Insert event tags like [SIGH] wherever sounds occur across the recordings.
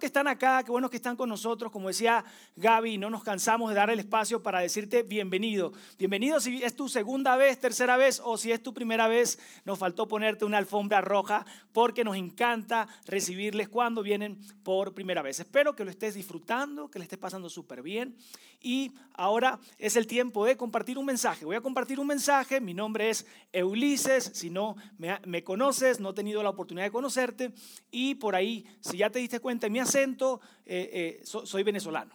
Que están acá, qué bueno que están con nosotros. Como decía Gaby, no nos cansamos de dar el espacio para decirte bienvenido. Bienvenido si es tu segunda vez, tercera vez o si es tu primera vez. Nos faltó ponerte una alfombra roja porque nos encanta recibirles cuando vienen por primera vez. Espero que lo estés disfrutando, que le estés pasando súper bien. Y ahora es el tiempo de compartir un mensaje. Voy a compartir un mensaje. Mi nombre es Ulises. Si no me, me conoces, no he tenido la oportunidad de conocerte. Y por ahí, si ya te diste cuenta, mi acento, eh, eh, soy venezolano.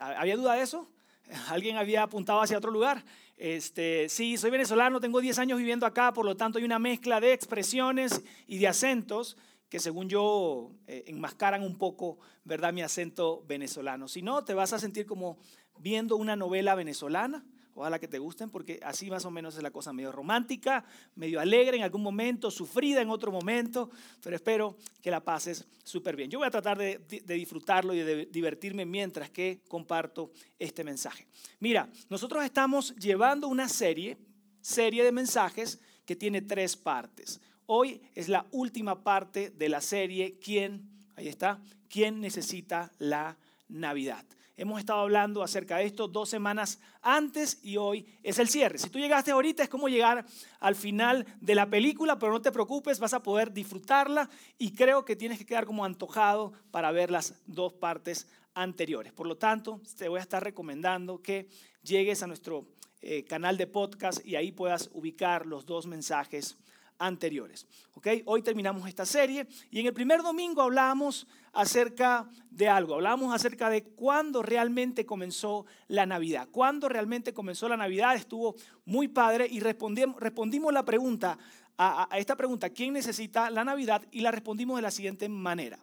¿Había duda de eso? [LAUGHS] ¿Alguien había apuntado hacia otro lugar? Este, sí, soy venezolano, tengo 10 años viviendo acá, por lo tanto hay una mezcla de expresiones y de acentos que según yo eh, enmascaran un poco, ¿verdad? Mi acento venezolano. Si no, te vas a sentir como viendo una novela venezolana Ojalá que te gusten porque así más o menos es la cosa medio romántica, medio alegre en algún momento, sufrida en otro momento, pero espero que la pases súper bien. Yo voy a tratar de, disfrutarlo y de divertirme mientras que comparto este mensaje. Mira, nosotros estamos llevando una serie, serie de mensajes que tiene tres partes. Hoy es la última parte de la serie, ¿quién? Ahí está, ¿quién necesita la Navidad? Hemos estado hablando acerca de esto dos semanas antes y hoy es el cierre. Si tú llegaste ahorita es como llegar al final de la película, pero no te preocupes, vas a poder disfrutarla y creo que tienes que quedar como antojado para ver las dos partes anteriores. Por lo tanto, te voy a estar recomendando que llegues a nuestro eh, canal de podcast y ahí puedas ubicar los dos mensajes anteriores. ¿okay? Hoy terminamos esta serie y en el primer domingo hablamos acerca de algo, hablamos acerca de cuándo realmente comenzó la Navidad, cuándo realmente comenzó la Navidad, estuvo muy padre y respondimos, respondimos la pregunta, a, esta pregunta, ¿quién necesita la Navidad? Y la respondimos de la siguiente manera.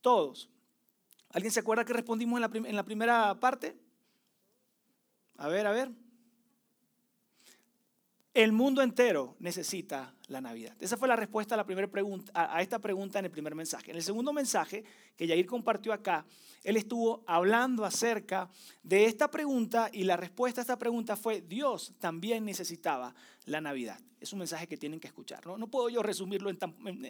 Todos. ¿Alguien se acuerda que respondimos en la, en la primera parte? A ver, a ver. El mundo entero necesita la Navidad. Esa fue la respuesta a, la primera pregunta, a esta pregunta en el primer mensaje. En el segundo mensaje que Yair compartió acá, él estuvo hablando acerca de esta pregunta y la respuesta a esta pregunta fue, Dios también necesitaba la Navidad. Es un mensaje que tienen que escuchar. No, no puedo yo resumirlo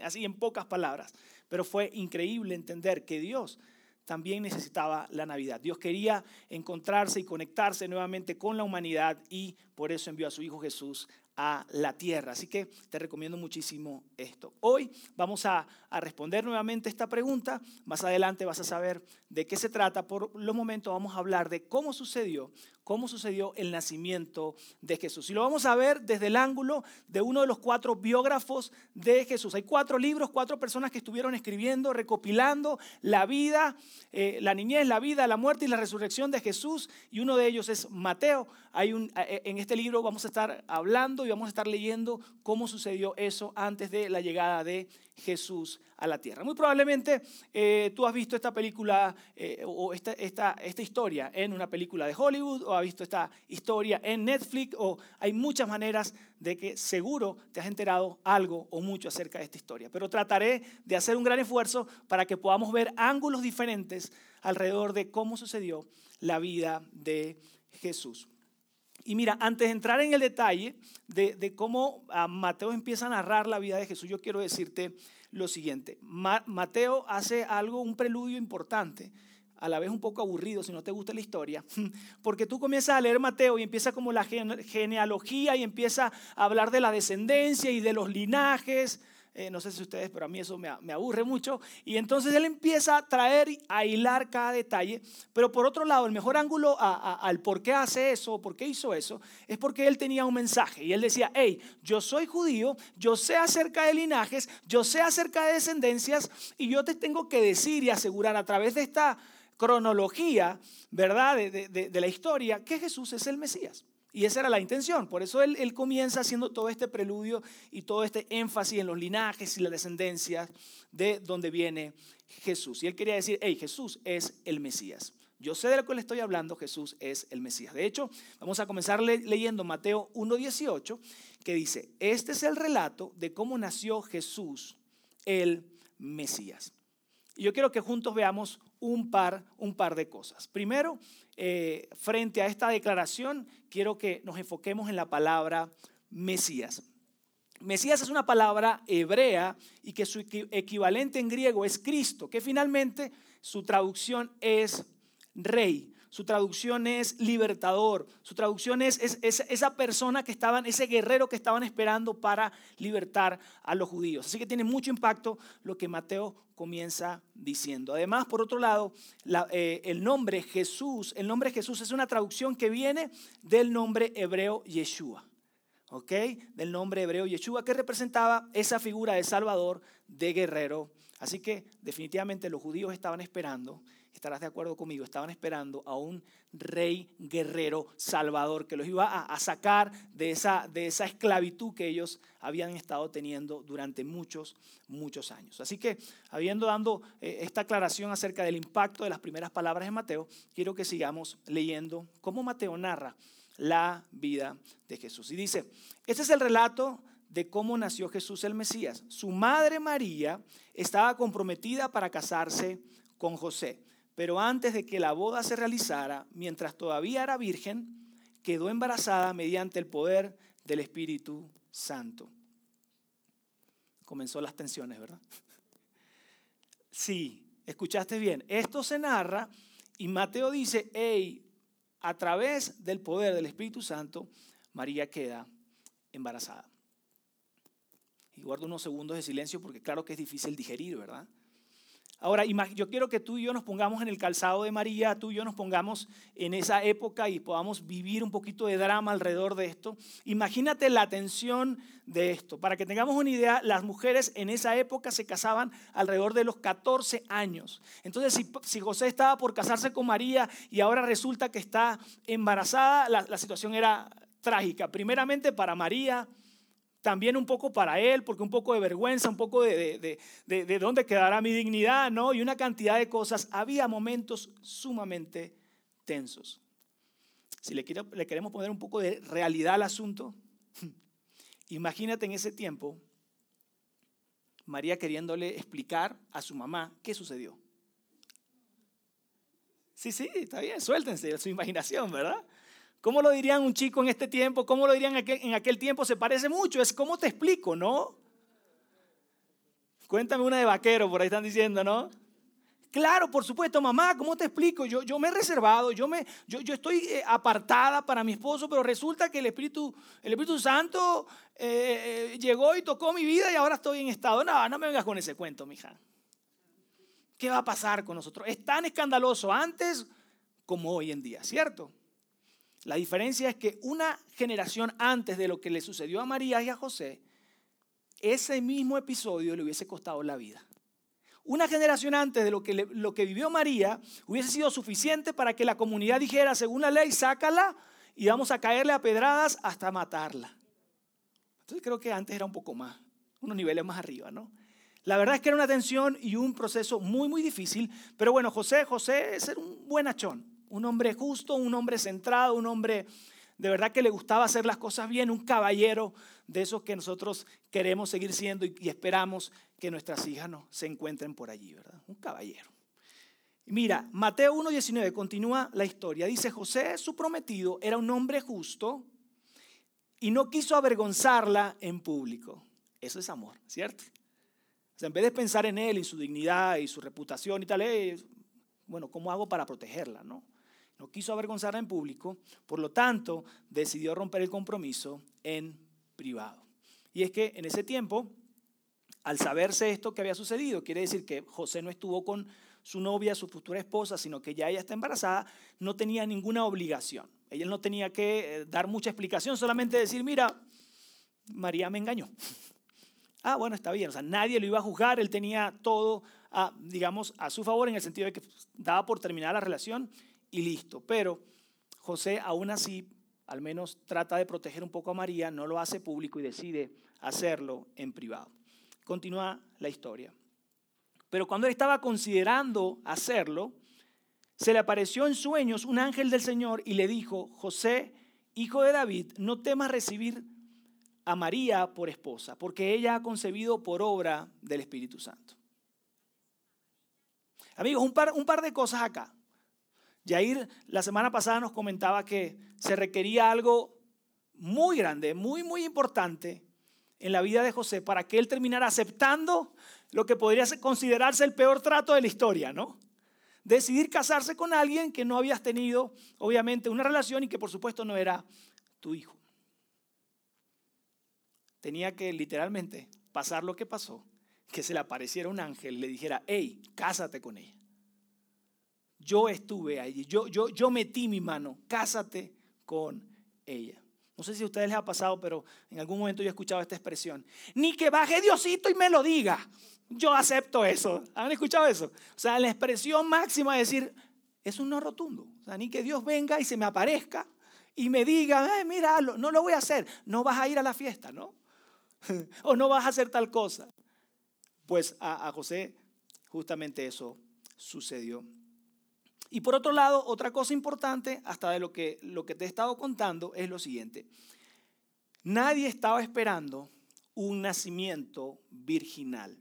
así en pocas palabras, pero fue increíble entender que Dios también necesitaba la Navidad. Dios quería encontrarse y conectarse nuevamente con la humanidad y por eso envió a su Hijo Jesús a la tierra. Así que te recomiendo muchísimo esto. Hoy vamos a, responder nuevamente esta pregunta. Más adelante vas a saber de qué se trata. Por los momentos vamos a hablar de cómo sucedió, cómo sucedió el nacimiento de Jesús. Y lo vamos a ver desde el ángulo de uno de los cuatro biógrafos de Jesús. Hay cuatro libros, cuatro personas que estuvieron escribiendo, recopilando la vida, eh, la niñez, la vida, la muerte y la resurrección de Jesús. Y uno de ellos es Mateo. Hay un, eh, en este libro vamos a estar hablando y vamos a estar leyendo cómo sucedió eso antes de la llegada de Jesús a la tierra. Muy probablemente eh, tú has visto esta película eh, o esta, esta, esta historia en una película de Hollywood o has visto esta historia en Netflix o hay muchas maneras de que seguro te has enterado algo o mucho acerca de esta historia. Pero trataré de hacer un gran esfuerzo para que podamos ver ángulos diferentes alrededor de cómo sucedió la vida de Jesús. Y mira, antes de entrar en el detalle de, cómo ah, Mateo empieza a narrar la vida de Jesús, yo quiero decirte lo siguiente. Mateo hace algo, un preludio importante, a la vez un poco aburrido si no te gusta la historia, [LAUGHS] porque tú comienzas a leer Mateo y empieza como la genealogía y empieza a hablar de la descendencia y de los linajes eh, no sé si ustedes, pero a mí eso me, aburre mucho. Y entonces él empieza a traer, a hilar cada detalle. Pero por otro lado, el mejor ángulo al por qué hace eso, por qué hizo eso, es porque él tenía un mensaje. Y él decía, hey, yo soy judío, yo sé acerca de linajes, yo sé acerca de descendencias, y yo te tengo que decir y asegurar a través de esta cronología, ¿verdad? de la historia, que Jesús es el Mesías. Y esa era la intención. Por eso él, comienza haciendo todo este preludio y todo este énfasis en los linajes y la descendencia de donde viene Jesús. Y él quería decir, hey, Jesús es el Mesías. Yo sé de lo que le estoy hablando, Jesús es el Mesías. De hecho, vamos a comenzar leyendo Mateo 1.18, que dice, este es el relato de cómo nació Jesús, el Mesías. Y yo quiero que juntos veamos un par, un par de cosas. Primero, eh, frente a esta declaración, quiero que nos enfoquemos en la palabra Mesías. Mesías es una palabra hebrea y que su equivalente en griego es Cristo, que finalmente su traducción es rey. Su traducción es libertador. Su traducción es, esa persona que estaban, ese guerrero que estaban esperando para libertar a los judíos. Así que tiene mucho impacto lo que Mateo comienza diciendo. Además, por otro lado, eh, el nombre Jesús, el nombre Jesús es una traducción que viene del nombre hebreo Yeshua. ¿Ok? Del nombre hebreo Yeshua, que representaba esa figura de Salvador, de guerrero. Así que definitivamente los judíos estaban esperando estarás de acuerdo conmigo, estaban esperando a un rey guerrero salvador que los iba a, sacar de esa, de esa esclavitud que ellos habían estado teniendo durante muchos, muchos años. Así que, habiendo dado eh, esta aclaración acerca del impacto de las primeras palabras de Mateo, quiero que sigamos leyendo cómo Mateo narra la vida de Jesús. Y dice, este es el relato de cómo nació Jesús el Mesías. Su madre María estaba comprometida para casarse con José. Pero antes de que la boda se realizara, mientras todavía era virgen, quedó embarazada mediante el poder del Espíritu Santo. Comenzó las tensiones, ¿verdad? [LAUGHS] Sí, escuchaste bien. Esto se narra y Mateo dice, hey, a través del poder del Espíritu Santo, María queda embarazada. Y guardo unos segundos de silencio porque claro que es difícil digerir, ¿verdad? Ahora, yo quiero que tú y yo nos pongamos en el calzado de María, tú y yo nos pongamos en esa época y podamos vivir un poquito de drama alrededor de esto. Imagínate la tensión de esto. Para que tengamos una idea, las mujeres en esa época se casaban alrededor de los 14 años. Entonces, si, José estaba por casarse con María y ahora resulta que está embarazada, la, la situación era trágica. Primeramente para María, también un poco para él, porque un poco de vergüenza, un poco de, de, dónde quedará mi dignidad, ¿no? Y una cantidad de cosas. Había momentos sumamente tensos. Si le, le queremos poner un poco de realidad al asunto, [LAUGHS] imagínate en ese tiempo María queriéndole explicar a su mamá qué sucedió. Sí, sí, está bien, suéltense su imaginación, ¿verdad? ¿Cómo lo dirían un chico en este tiempo? ¿Cómo lo dirían en aquel, tiempo? Se parece mucho. Es como te explico, ¿no? Cuéntame una de vaquero, por ahí están diciendo, ¿no? Claro, por supuesto, mamá, ¿cómo te explico? Yo, yo me he reservado, yo, me, yo, yo estoy eh, apartada para mi esposo, pero resulta que el Espíritu, el Espíritu Santo eh, eh, llegó y tocó mi vida y ahora estoy en estado. No, no me vengas con ese cuento, mija. ¿Qué va a pasar con nosotros? Es tan escandaloso antes como hoy en día, ¿cierto? La diferencia es que una generación antes de lo que le sucedió a María y a José, ese mismo episodio le hubiese costado la vida. Una generación antes de lo que, lo que vivió María hubiese sido suficiente para que la comunidad dijera, según la ley, sácala y vamos a caerle a pedradas hasta matarla. Entonces creo que antes era un poco más, unos niveles más arriba, ¿no? La verdad es que era una tensión y un proceso muy, muy difícil, pero bueno, José, José es un buen achón un hombre justo, un hombre centrado, un hombre de verdad que le gustaba hacer las cosas bien, un caballero de esos que nosotros queremos seguir siendo y, esperamos que nuestras hijas no, se encuentren por allí, ¿verdad? Un caballero. Mira, Mateo 1.19 continúa la historia. Dice, José, su prometido, era un hombre justo y no quiso avergonzarla en público. Eso es amor, ¿cierto? O sea, en vez de pensar en él y su dignidad y su reputación y tal, bueno, ¿cómo hago para protegerla? No? No quiso avergonzarla en público, por lo tanto decidió romper el compromiso en privado. Y es que en ese tiempo, al saberse esto que había sucedido, quiere decir que José no estuvo con su novia, su futura esposa, sino que ya ella está embarazada, no tenía ninguna obligación. Ella no tenía que eh, dar mucha explicación, solamente decir, mira, María me engañó. [LAUGHS] ah, bueno, está bien, o sea, nadie lo iba a juzgar, él tenía todo, digamos, a su favor en el sentido de que daba por terminar la relación y listo. Pero José aún así, al menos trata de proteger un poco a María, no lo hace público y decide hacerlo en privado. Continúa la historia. Pero cuando él estaba considerando hacerlo, se le apareció en sueños un ángel del Señor y le dijo, José, hijo de David, no temas recibir a María por esposa, porque ella ha concebido por obra del Espíritu Santo. Amigos, un par, un par de cosas acá. Jair la semana pasada nos comentaba que se requería algo muy grande, muy, muy importante en la vida de José para que él terminara aceptando lo que podría considerarse el peor trato de la historia, ¿no? Decidir casarse con alguien que no habías tenido, obviamente, una relación y que por supuesto no era tu hijo. Tenía que literalmente pasar lo que pasó, que se le apareciera un ángel le dijera, hey, cásate con ella. Yo estuve allí, yo, yo, yo metí mi mano, cásate con ella. No sé si a ustedes les ha pasado, pero en algún momento yo he escuchado esta expresión. Ni que baje Diosito y me lo diga. Yo acepto eso. ¿Han escuchado eso? O sea, la expresión máxima es decir, es un no rotundo. O sea, ni que Dios venga y se me aparezca y me diga, mira, no lo voy a hacer. No vas a ir a la fiesta, ¿no? [LAUGHS] o no vas a hacer tal cosa. Pues a José justamente eso sucedió. Y por otro lado, otra cosa importante, hasta de lo que, lo que te he estado contando, es lo siguiente. Nadie estaba esperando un nacimiento virginal.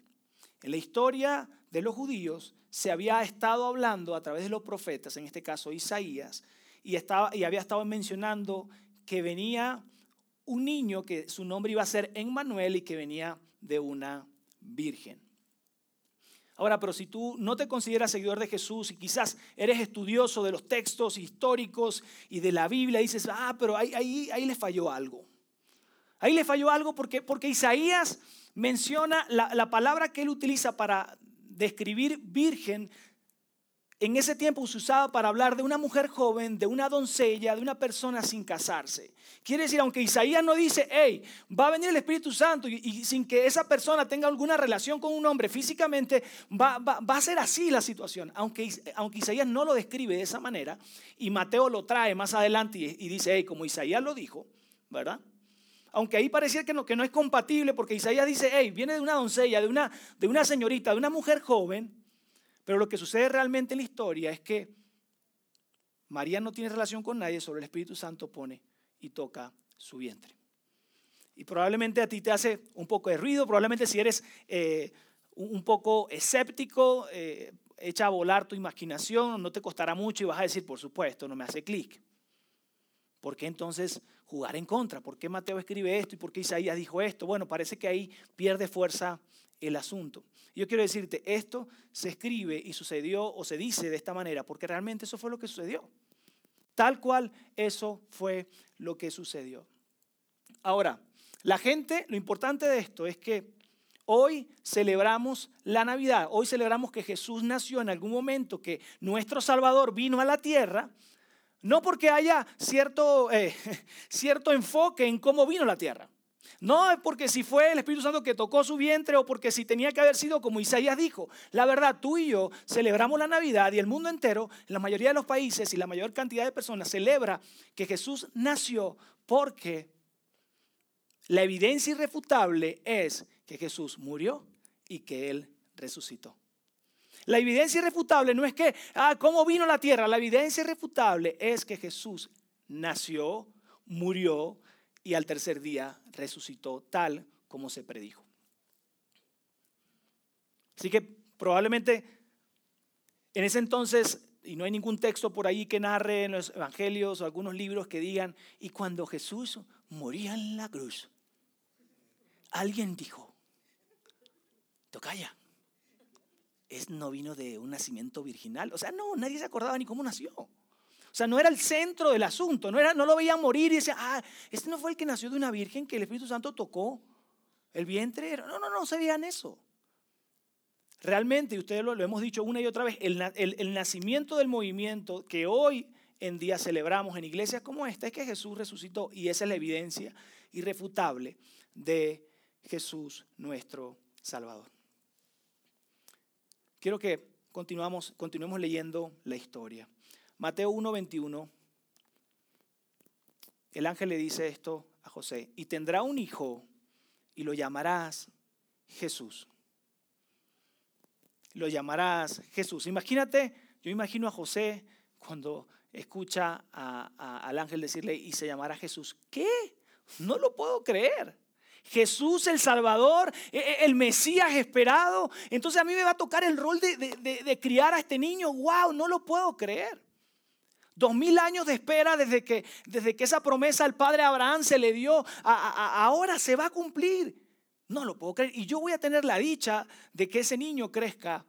En la historia de los judíos se había estado hablando a través de los profetas, en este caso Isaías, y, estaba, y había estado mencionando que venía un niño que su nombre iba a ser Emmanuel y que venía de una virgen. Ahora, pero si tú no te consideras seguidor de Jesús y quizás eres estudioso de los textos históricos y de la Biblia, dices, ah, pero ahí, ahí, ahí le falló algo. Ahí le falló algo porque, porque Isaías menciona la, la palabra que él utiliza para describir virgen, en ese tiempo se usaba para hablar de una mujer joven, de una doncella, de una persona sin casarse. Quiere decir, aunque Isaías no dice, hey, va a venir el Espíritu Santo y, sin que esa persona tenga alguna relación con un hombre físicamente, va, a ser así la situación. Aunque, aunque, Isaías no lo describe de esa manera, y Mateo lo trae más adelante y, dice, hey, como Isaías lo dijo, ¿verdad? Aunque ahí parecía que no, que no es compatible, porque Isaías dice, hey, viene de una doncella, de una, de una señorita, de una mujer joven, pero lo que sucede realmente en la historia es que María no tiene relación con nadie, sobre el Espíritu Santo pone y toca su vientre. Y probablemente a ti te hace un poco de ruido, probablemente si eres eh, un poco escéptico, eh, echa a volar tu imaginación, no te costará mucho y vas a decir, por supuesto, no me hace clic. ¿Por qué entonces jugar en contra? ¿Por qué Mateo escribe esto y por qué Isaías dijo esto? Bueno, parece que ahí pierde fuerza el asunto. Yo quiero decirte, esto se escribe y sucedió o se dice de esta manera porque realmente eso fue lo que sucedió. Tal cual eso fue lo que sucedió. Ahora, la gente, lo importante de esto es que hoy celebramos la Navidad, hoy celebramos que Jesús nació en algún momento, que nuestro Salvador vino a la tierra, no porque haya cierto, eh, [LAUGHS] cierto enfoque en cómo vino la tierra. No es porque si fue el Espíritu Santo que tocó su vientre o porque si tenía que haber sido como Isaías dijo. La verdad, tú y yo celebramos la Navidad y el mundo entero, la mayoría de los países y la mayor cantidad de personas celebra que Jesús nació porque la evidencia irrefutable es que Jesús murió y que Él resucitó. La evidencia irrefutable no es que, ah, ¿cómo vino la tierra? La evidencia irrefutable es que Jesús nació, murió y al tercer día resucitó tal como se predijo. Así que probablemente en ese entonces, y no hay ningún texto por ahí que narre en los evangelios o algunos libros que digan, y cuando Jesús moría en la cruz, alguien dijo, tocaya, es no vino de un nacimiento virginal. O sea, no, nadie se acordaba ni cómo nació. O sea, no era el centro del asunto, no, era, no lo veían morir y decían, ah, este no fue el que nació de una virgen que el Espíritu Santo tocó el vientre. No, no, no, se veían eso. Realmente, y ustedes lo, hemos dicho una y otra vez, el, el nacimiento del movimiento que hoy en día celebramos en iglesias como esta es que Jesús resucitó y esa es la evidencia irrefutable de Jesús nuestro Salvador. Quiero que continuamos, continuemos leyendo la historia. Mateo 1:21, el ángel le dice esto a José, y tendrá un hijo y lo llamarás Jesús. Lo llamarás Jesús. Imagínate Yo imagino a José cuando escucha al ángel decirle y se llamará Jesús. ¿Qué? No lo puedo creer. Jesús el Salvador, e, e, el Mesías esperado. Entonces a mí me va a tocar el rol de, criar a este niño. ¡Wow! No lo puedo creer. Dos mil años de espera desde que, desde que esa promesa al padre Abraham se le dio, ahora se va a cumplir. No lo puedo creer. Y yo voy a tener la dicha de que ese niño crezca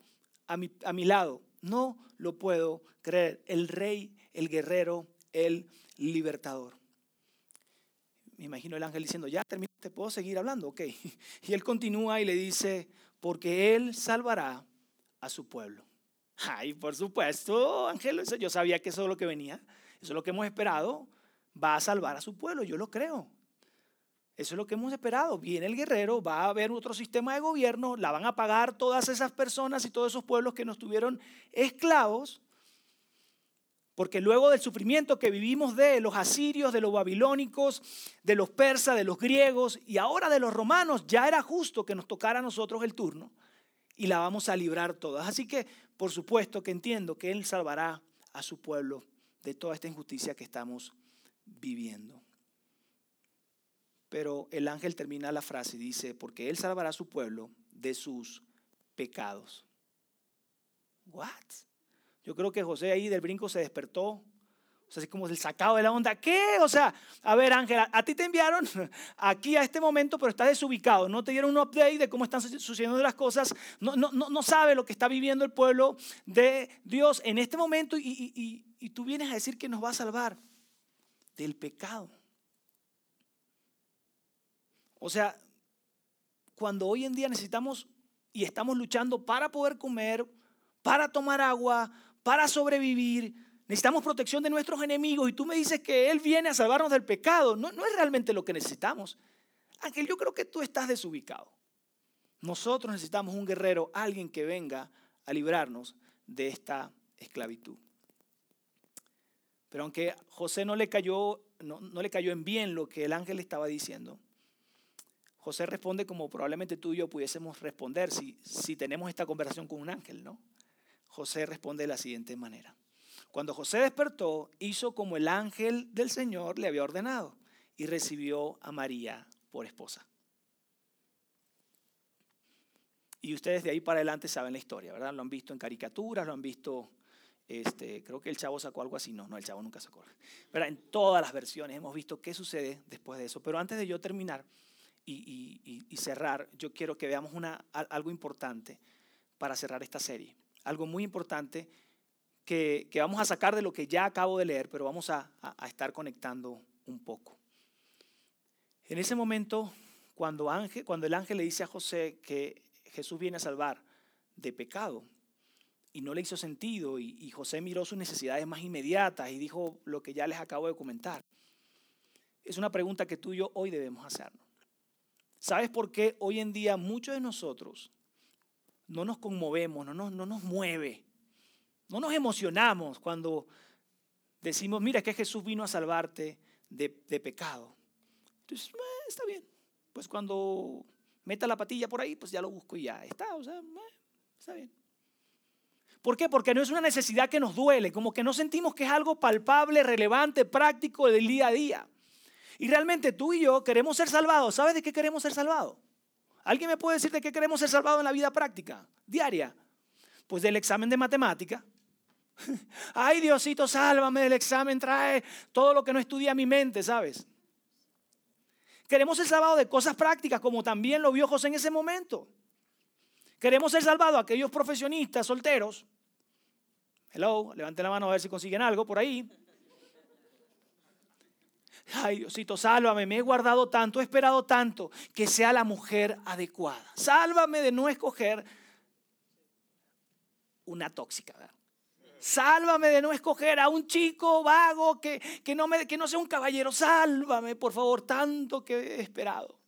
a mi, a mi lado. No lo puedo creer. El rey, el guerrero, el libertador me imagino el ángel diciendo, ya terminaste, puedo seguir hablando, ok. [LAUGHS] Y él continúa y le dice, porque él salvará a su pueblo. Ay, por supuesto, ángel, yo sabía que eso es lo que venía, eso es lo que hemos esperado, va a salvar a su pueblo, yo lo creo. Eso es lo que hemos esperado. Viene el guerrero, va a haber otro sistema de gobierno, la van a pagar todas esas personas y todos esos pueblos que nos tuvieron esclavos porque luego del sufrimiento que vivimos de los asirios, de los babilónicos, de los persas, de los griegos y ahora de los romanos, ya era justo que nos tocara a nosotros el turno y la vamos a librar todas. Así que, por supuesto que entiendo que Él salvará a su pueblo de toda esta injusticia que estamos viviendo. Pero el ángel termina la frase y dice, porque Él salvará a su pueblo de sus pecados. ¿What? Yo creo que José ahí del brinco se despertó. Sea, así como el sacado de la onda. ¿Qué? O sea, a ver, Ángela, a ti te enviaron [LAUGHS] aquí a este momento, pero estás desubicado. No te dieron un update de cómo están sucediendo las cosas. No, no, no, sabe lo que está viviendo el pueblo de Dios en este momento y tú vienes a decir que nos va a salvar del pecado. O sea, cuando hoy en día necesitamos y estamos luchando para poder comer, para tomar agua, para sobrevivir, necesitamos protección de nuestros enemigos y tú me dices que Él viene a salvarnos del pecado. No, no es realmente lo que necesitamos. Ángel, yo creo que tú estás desubicado. Nosotros necesitamos un guerrero, alguien que venga a librarnos de esta esclavitud. Pero aunque José no le cayó, no, le cayó en bien lo que el ángel estaba diciendo, José responde como probablemente tú y yo pudiésemos responder si, si tenemos esta conversación con un ángel, ¿no? José responde de la siguiente manera. Cuando José despertó, hizo como el ángel del Señor le había ordenado y recibió a María por esposa. Y ustedes de ahí para adelante saben la historia, ¿verdad? Lo han visto en caricaturas, lo han visto, este, creo que el chavo sacó algo así, no, no, el chavo nunca sacó. Pero en todas las versiones hemos visto qué sucede después de eso. Pero antes de yo terminar y, y cerrar, yo quiero que veamos una, algo importante para cerrar esta serie algo muy importante que, vamos a sacar de lo que ya acabo de leer, pero vamos a, estar conectando un poco. En ese momento, cuando, el ángel le dice a José que Jesús viene a salvar de pecado, y no le hizo sentido, y, José miró sus necesidades más inmediatas y dijo lo que ya les acabo de comentar, es una pregunta que tú y yo hoy debemos hacernos. ¿Sabes por qué hoy en día muchos de nosotros no nos conmovemos, no nos mueve, no nos emocionamos cuando decimos, mira que Jesús vino a salvarte de, pecado. Entonces, está bien. Pues cuando meta la patilla por ahí, pues ya lo busco y ya está. O sea, está bien. ¿Por qué? Porque no es una necesidad que nos duele, como que no sentimos que es algo palpable, relevante, práctico del día a día. Y realmente tú y yo queremos ser salvados. ¿Sabes de qué queremos ser salvados? ¿Alguien me puede decir de qué queremos ser salvados en la vida práctica, diaria? Pues del examen de matemática. [LAUGHS] Ay, Diosito, sálvame del examen, trae todo lo que no estudia mi mente, ¿sabes? Queremos ser salvados de cosas prácticas, como también lo vio José en ese momento. Queremos ser salvados aquellos profesionistas solteros. Hello, levanten la mano a ver si consiguen algo por ahí ay Diosito, sálvame, me he guardado tanto, he esperado tanto que sea la mujer adecuada. Sálvame de no escoger una tóxica. Sálvame de no escoger a un chico vago que, que, no me, que no sea un caballero. Sálvame, por favor, tanto que he esperado.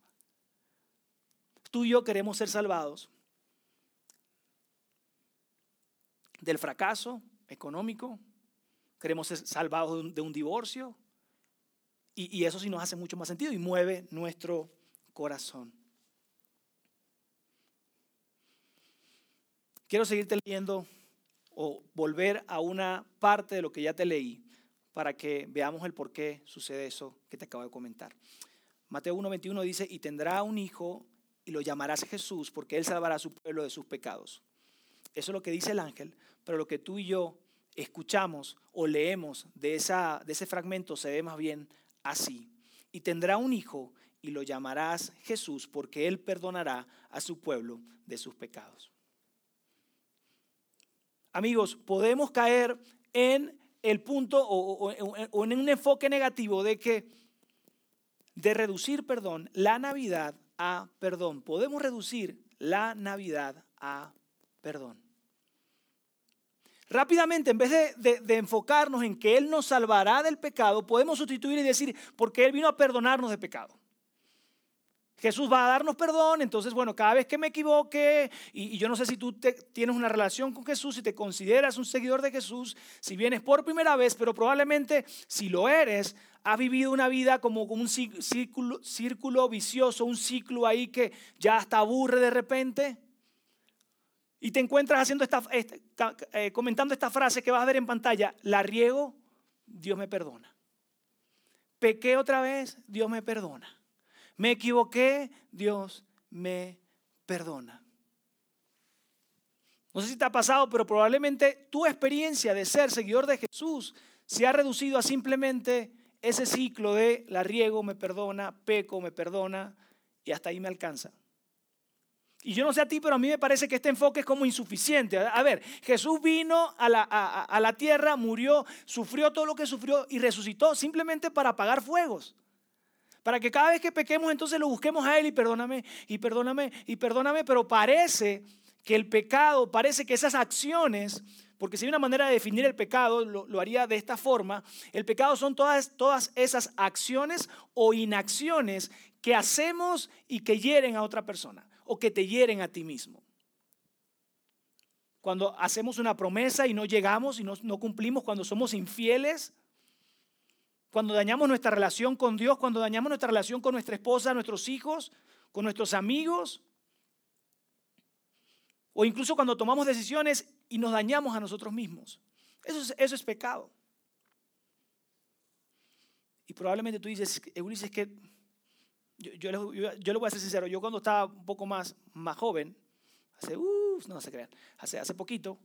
Tú y yo queremos ser salvados del fracaso económico. Queremos ser salvados de un divorcio. Y, eso sí nos hace mucho más sentido y mueve nuestro corazón. Quiero seguirte leyendo o volver a una parte de lo que ya te leí para que veamos el por qué sucede eso que te acabo de comentar. Mateo 1.21 dice, y tendrá un hijo y lo llamarás Jesús porque él salvará a su pueblo de sus pecados. Eso es lo que dice el ángel, pero lo que tú y yo escuchamos o leemos de, esa, de ese fragmento se ve más bien así. Y tendrá un hijo y lo llamarás Jesús porque él perdonará a su pueblo de sus pecados. Amigos, podemos caer en el punto o, en un enfoque negativo de que de reducir, perdón, la Navidad a perdón. Podemos reducir la Navidad a perdón. Rápidamente, en vez de, de, enfocarnos en que Él nos salvará del pecado, podemos sustituir y decir, porque Él vino a perdonarnos de pecado. Jesús va a darnos perdón, entonces, bueno, cada vez que me equivoque, y, yo no sé si tú tienes una relación con Jesús, y te consideras un seguidor de Jesús, si vienes por primera vez, pero probablemente si lo eres, has vivido una vida como un círculo, círculo vicioso, un ciclo ahí que ya hasta aburre de repente, y te encuentras haciendo esta, eh, comentando esta frase que vas a ver en pantalla, la riego, Dios me perdona. Pequé otra vez, Dios me perdona. Me equivoqué, Dios me perdona. No sé si te ha pasado, pero probablemente tu experiencia de ser seguidor de Jesús se ha reducido a simplemente ese ciclo de la riego, me perdona, peco, me perdona, y hasta ahí me alcanza. Y yo no sé a ti, pero a mí me parece que este enfoque es como insuficiente. A ver, Jesús vino a la, a la tierra, murió, sufrió todo lo que sufrió y resucitó simplemente para apagar fuegos. Para que cada vez que pequemos entonces lo busquemos a Él y perdóname, y perdóname, y perdóname. Pero parece que el pecado, parece que esas acciones, porque si hay una manera de definir el pecado, lo, haría de esta forma. El pecado son todas, todas esas acciones o inacciones que hacemos y que hieren a otra persona o que te hieren a ti mismo. Cuando hacemos una promesa y no llegamos y no, no cumplimos, cuando somos infieles, cuando dañamos nuestra relación con Dios, cuando dañamos nuestra relación con nuestra esposa, nuestros hijos, con nuestros amigos, o incluso cuando tomamos decisiones y nos dañamos a nosotros mismos. Eso es, pecado. Y probablemente tú dices, Ulises, que yo, yo, le voy a ser sincero, yo cuando estaba un poco más, más joven, hace, uh, no se crean, hace, hace poquito,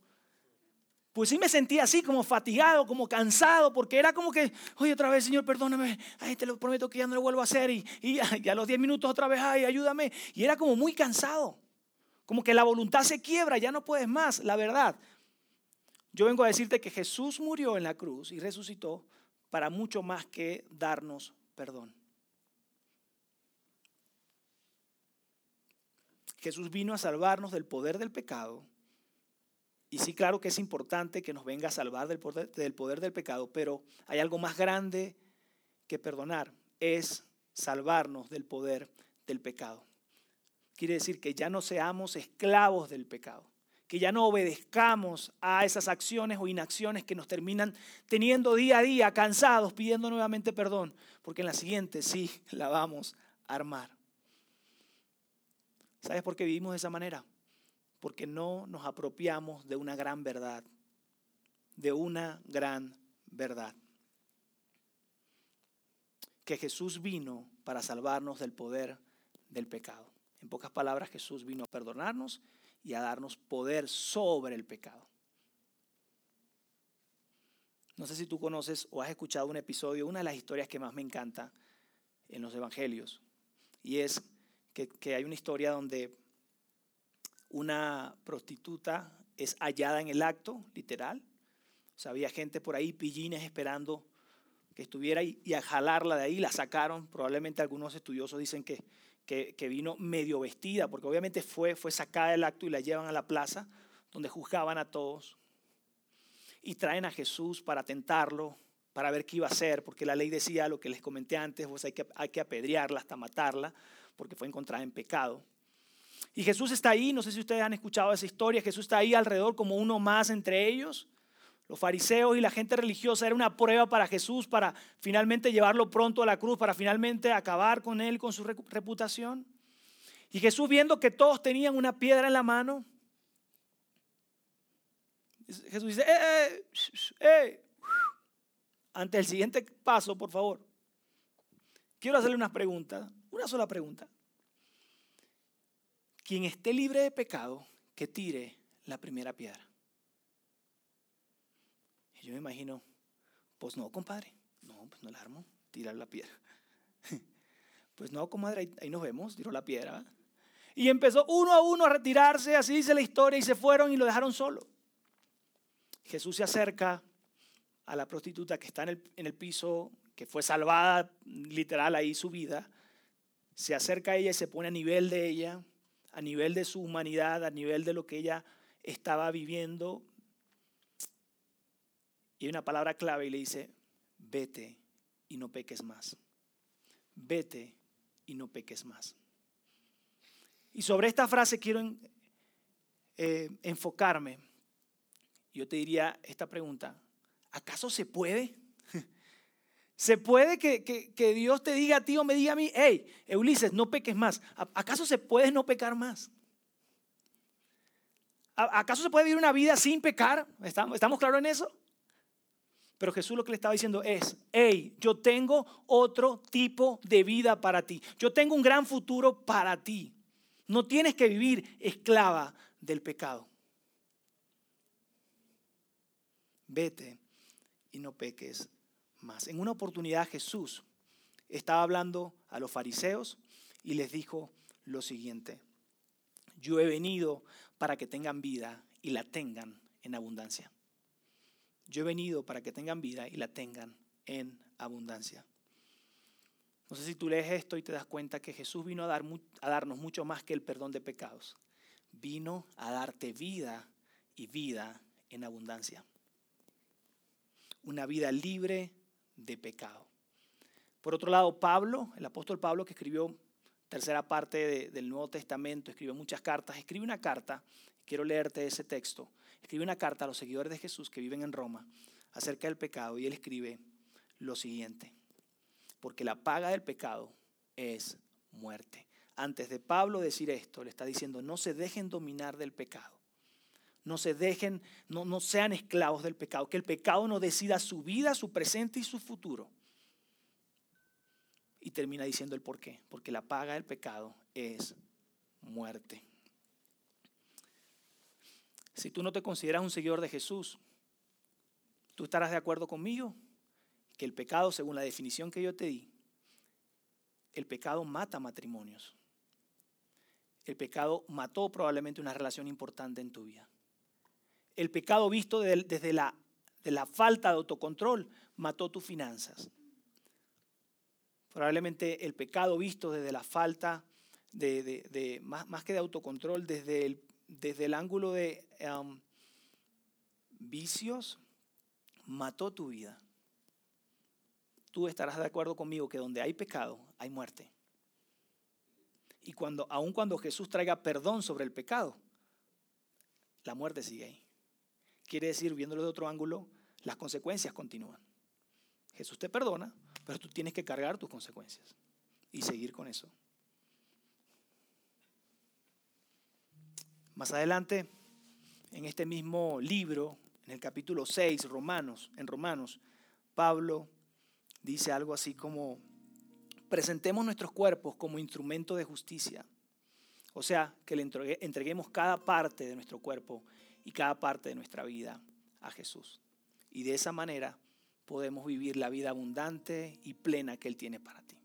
pues sí me sentía así, como fatigado, como cansado, porque era como que, oye, otra vez, Señor, perdóname, ay, te lo prometo que ya no lo vuelvo a hacer, y, y, a [LAUGHS] los 10 minutos otra vez, ay, ayúdame. Y era como muy cansado, como que la voluntad se quiebra, ya no puedes más, la verdad. Yo vengo a decirte que Jesús murió en la cruz y resucitó para mucho más que darnos perdón. Jesús vino a salvarnos del poder del pecado y sí, claro que es importante que nos venga a salvar del poder, del pecado, pero hay algo más grande que perdonar, es salvarnos del poder del pecado. Quiere decir que ya no seamos esclavos del pecado, que ya no obedezcamos a esas acciones o inacciones que nos terminan teniendo día a día cansados, pidiendo nuevamente perdón, porque en la siguiente sí la vamos a armar. ¿Sabes por qué vivimos de esa manera? Porque no nos apropiamos de una gran verdad, de una gran verdad. Que Jesús vino para salvarnos del poder del pecado. En pocas palabras, Jesús vino a perdonarnos y a darnos poder sobre el pecado. No sé si tú conoces o has escuchado un episodio, una de las historias que más me encanta en los evangelios, y es que, que hay una historia donde una prostituta es hallada en el acto, literal. O sea, había gente por ahí, pillines, esperando que estuviera y a jalarla de ahí, la sacaron. Probablemente algunos estudiosos dicen que, que, vino medio vestida, porque obviamente fue, fue sacada del acto y la llevan a la plaza, donde juzgaban a todos. Y traen a Jesús para tentarlo, para ver qué iba a hacer, porque la ley decía lo que les comenté antes, pues hay que, hay que apedrearla hasta matarla, porque fue encontrada en pecado. Y Jesús está ahí, no sé si ustedes han escuchado esa historia, Jesús está ahí alrededor como uno más entre ellos. Los fariseos y la gente religiosa era una prueba para Jesús para finalmente llevarlo pronto a la cruz, para finalmente acabar con él, con su reputación. Y Jesús viendo que todos tenían una piedra en la mano, Jesús dice, eh, eh, eh. Ante el siguiente paso, por favor, quiero hacerle unas preguntas, una sola pregunta. Quien esté libre de pecado, que tire la primera piedra. Y yo me imagino, pues no, compadre, no, pues no la armo, tirar la piedra. [LAUGHS] Pues no, comadre, ahí, nos vemos, tiró la piedra. Y empezó uno a uno a retirarse, así dice la historia, y se fueron y lo dejaron solo. Jesús se acerca a la prostituta que está en el, en el piso, que fue salvada literal ahí su vida, se acerca a ella y se pone a nivel de ella, a nivel de su humanidad, a nivel de lo que ella estaba viviendo. Y hay una palabra clave y le dice, vete y no peques más. Vete y no peques más. Y sobre esta frase quiero eh, enfocarme. Yo te diría esta pregunta, ¿acaso se puede? ¿Se puede que, que, Dios te diga a ti o me diga a mí, hey, Ulises, no peques más? ¿Acaso se puede no pecar más? ¿Acaso se puede vivir una vida sin pecar? ¿Estamos, ¿Estamos claros en eso? Pero Jesús lo que le estaba diciendo es, hey, yo tengo otro tipo de vida para ti. Yo tengo un gran futuro para ti. No tienes que vivir esclava del pecado. Vete y no peques más. En una oportunidad Jesús estaba hablando a los fariseos y les dijo lo siguiente. Yo he venido para que tengan vida y la tengan en abundancia. Yo he venido para que tengan vida y la tengan en abundancia. No sé si tú lees esto y te das cuenta que Jesús vino a, a darnos mucho más que el perdón de pecados. Vino a darte vida y vida en abundancia. Una vida libre de pecado. Por otro lado, Pablo, el apóstol Pablo que escribió tercera parte del Nuevo Testamento, escribió muchas cartas, escribe una carta, quiero leerte ese texto, escribe una carta a los seguidores de Jesús que viven en Roma acerca del pecado y él escribe lo siguiente, porque la paga del pecado es muerte. Antes de Pablo decir esto, le está diciendo, no se dejen dominar del pecado. No se dejen, no, no sean esclavos del pecado. Que el pecado no decida su vida, su presente y su futuro. Y termina diciendo el por qué. Porque la paga del pecado es muerte. Si tú no te consideras un seguidor de Jesús, tú estarás de acuerdo conmigo que el pecado, según la definición que yo te di, el pecado mata matrimonios. El pecado mató probablemente una relación importante en tu vida. El pecado visto desde la, de la falta de autocontrol mató tus finanzas. Probablemente el pecado visto desde la falta de, más, más, que de autocontrol, desde el, desde el ángulo de um, vicios, mató tu vida. Tú estarás de acuerdo conmigo que donde hay pecado, hay muerte. Y cuando, aun cuando Jesús traiga perdón sobre el pecado, la muerte sigue ahí. Quiere decir, viéndolo de otro ángulo, las consecuencias continúan. Jesús te perdona, pero tú tienes que cargar tus consecuencias y seguir con eso. Más adelante, en este mismo libro, en el capítulo 6, Romanos, en Romanos, Pablo dice algo así como, presentemos nuestros cuerpos como instrumento de justicia. O sea, que le entreguemos cada parte de nuestro cuerpo y cada parte de nuestra vida a Jesús. Y de esa manera podemos vivir la vida abundante y plena que Él tiene para ti.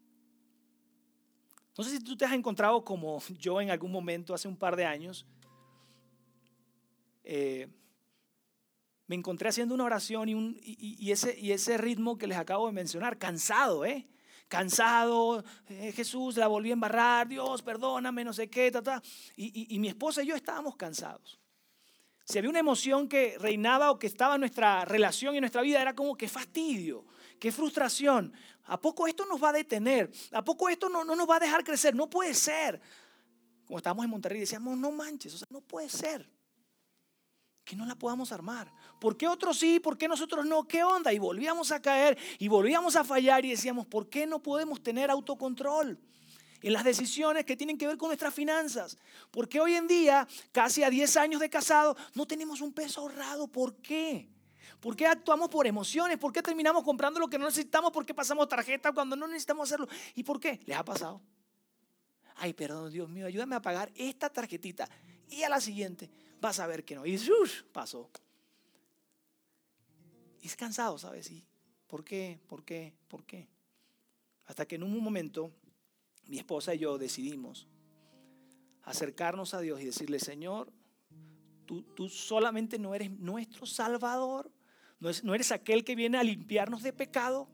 No sé si tú te has encontrado como [LAUGHS] yo en algún momento, hace un par de años, eh, me encontré haciendo una oración y, ese, y ese ritmo que les acabo de mencionar, cansado, ¿eh? Cansado, eh, Jesús, la volví a embarrar, Dios, perdóname, no sé qué, ta. y mi esposa y yo estábamos cansados si había una emoción que reinaba o que estaba en nuestra relación y en nuestra vida, era como que fastidio, qué frustración. ¿A poco esto nos va a detener? ¿A poco esto no, no nos va a dejar crecer? No puede ser. Como estábamos en Monterrey, decíamos, no manches, o sea, no puede ser que no la podamos armar. ¿Por qué otros sí? ¿Por qué nosotros no? ¿Qué onda? Y volvíamos a caer y volvíamos a fallar y decíamos, ¿por qué no podemos tener autocontrol? En las decisiones que tienen que ver con nuestras finanzas. Porque hoy en día, casi a 10 años de casado, no tenemos un peso ahorrado. ¿Por qué? ¿Por qué actuamos por emociones? ¿Por qué terminamos comprando lo que no necesitamos? ¿Por qué pasamos tarjeta cuando no necesitamos hacerlo? ¿Y por qué? ¿Les ha pasado? Ay, perdón, Dios mío, ayúdame a pagar esta tarjetita. Y a la siguiente, vas a ver que no. Y ¡ush! pasó. Y es cansado, ¿sabes? ¿Y ¿Por qué? ¿Por qué? ¿Por qué? Hasta que en un momento mi esposa y yo decidimos acercarnos a Dios y decirle, Señor, tú, tú solamente no eres nuestro Salvador, no, no eres aquel que viene a limpiarnos de pecado,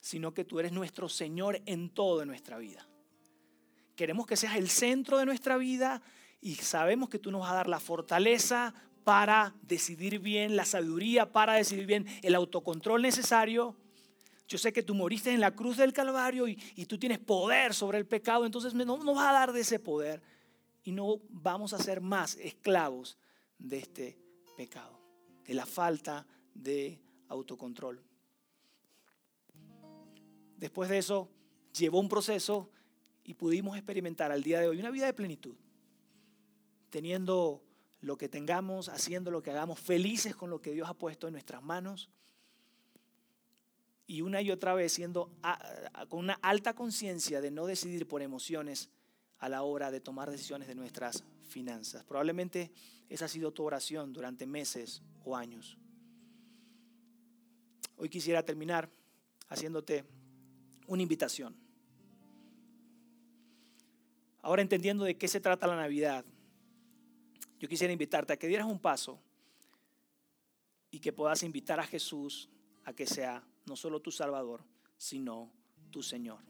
sino que tú eres nuestro Señor en todo en nuestra vida. Queremos que seas el centro de nuestra vida y sabemos que tú nos vas a dar la fortaleza para decidir bien, la sabiduría para decidir bien, el autocontrol necesario yo sé que tú moriste en la cruz del Calvario y, tú tienes poder sobre el pecado, entonces no nos va a dar de ese poder y no vamos a ser más esclavos de este pecado, de la falta de autocontrol. Después de eso, llevó un proceso y pudimos experimentar al día de hoy una vida de plenitud, teniendo lo que tengamos, haciendo lo que hagamos, felices con lo que Dios ha puesto en nuestras manos y una y otra vez siendo con una alta conciencia de no decidir por emociones a la hora de tomar decisiones de nuestras finanzas. Probablemente esa ha sido tu oración durante meses o años. Hoy quisiera terminar haciéndote una invitación. Ahora entendiendo de qué se trata la Navidad, yo quisiera invitarte a que dieras un paso y que puedas invitar a Jesús a que sea no solo tu Salvador, sino tu Señor.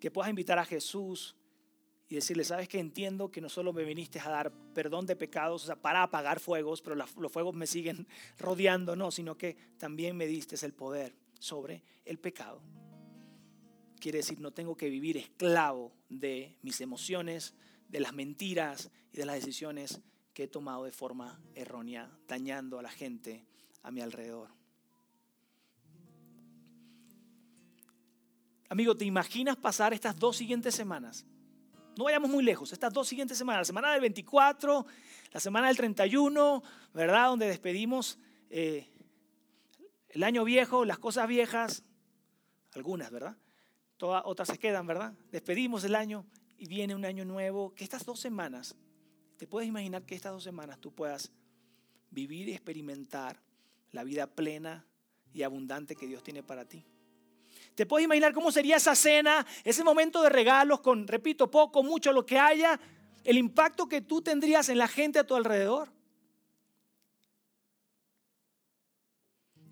Que puedas invitar a Jesús y decirle, sabes que entiendo que no solo me viniste a dar perdón de pecados, o sea, para apagar fuegos, pero los fuegos me siguen [LAUGHS] rodeando, no, sino que también me diste el poder sobre el pecado. Quiere decir, no tengo que vivir esclavo de mis emociones, de las mentiras y de las decisiones que he tomado de forma errónea, dañando a la gente a mi alrededor. Amigo, ¿te imaginas pasar estas dos siguientes semanas? No vayamos muy lejos, estas dos siguientes semanas, la semana del 24, la semana del 31, ¿verdad? Donde despedimos eh, el año viejo, las cosas viejas, algunas, ¿verdad? Todas, otras se quedan, ¿verdad? Despedimos el año y viene un año nuevo. Que estas dos semanas, ¿te puedes imaginar que estas dos semanas tú puedas vivir y experimentar la vida plena y abundante que Dios tiene para ti? ¿Te puedes imaginar cómo sería esa cena, ese momento de regalos con, repito, poco, mucho, lo que haya, el impacto que tú tendrías en la gente a tu alrededor?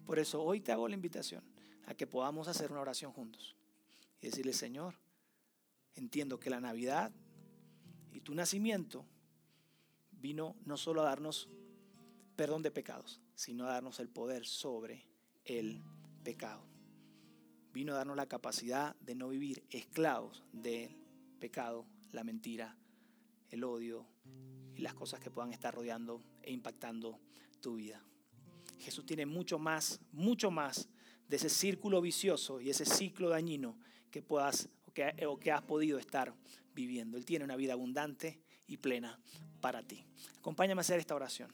Por eso hoy te hago la invitación a que podamos hacer una oración juntos y decirle, Señor, entiendo que la Navidad y tu nacimiento vino no solo a darnos perdón de pecados, sino a darnos el poder sobre el pecado vino a darnos la capacidad de no vivir esclavos del pecado, la mentira, el odio y las cosas que puedan estar rodeando e impactando tu vida. Jesús tiene mucho más, mucho más de ese círculo vicioso y ese ciclo dañino que puedas o que, o que has podido estar viviendo. Él tiene una vida abundante y plena para ti. Acompáñame a hacer esta oración.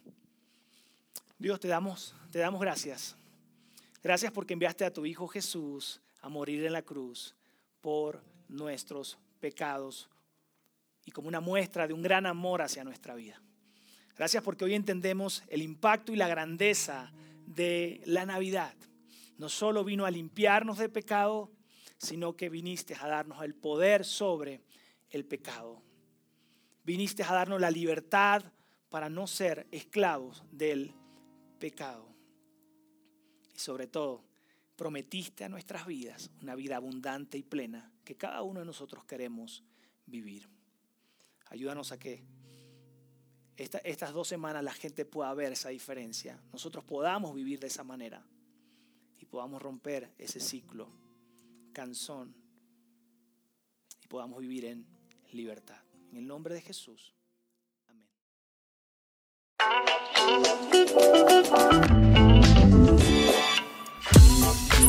Dios, te damos, te damos gracias. Gracias porque enviaste a tu Hijo Jesús a morir en la cruz por nuestros pecados y como una muestra de un gran amor hacia nuestra vida. Gracias porque hoy entendemos el impacto y la grandeza de la Navidad. No solo vino a limpiarnos de pecado, sino que viniste a darnos el poder sobre el pecado. Viniste a darnos la libertad para no ser esclavos del pecado. Y sobre todo, prometiste a nuestras vidas una vida abundante y plena que cada uno de nosotros queremos vivir. Ayúdanos a que estas dos semanas la gente pueda ver esa diferencia, nosotros podamos vivir de esa manera y podamos romper ese ciclo cansón y podamos vivir en libertad. En el nombre de Jesús. Amén.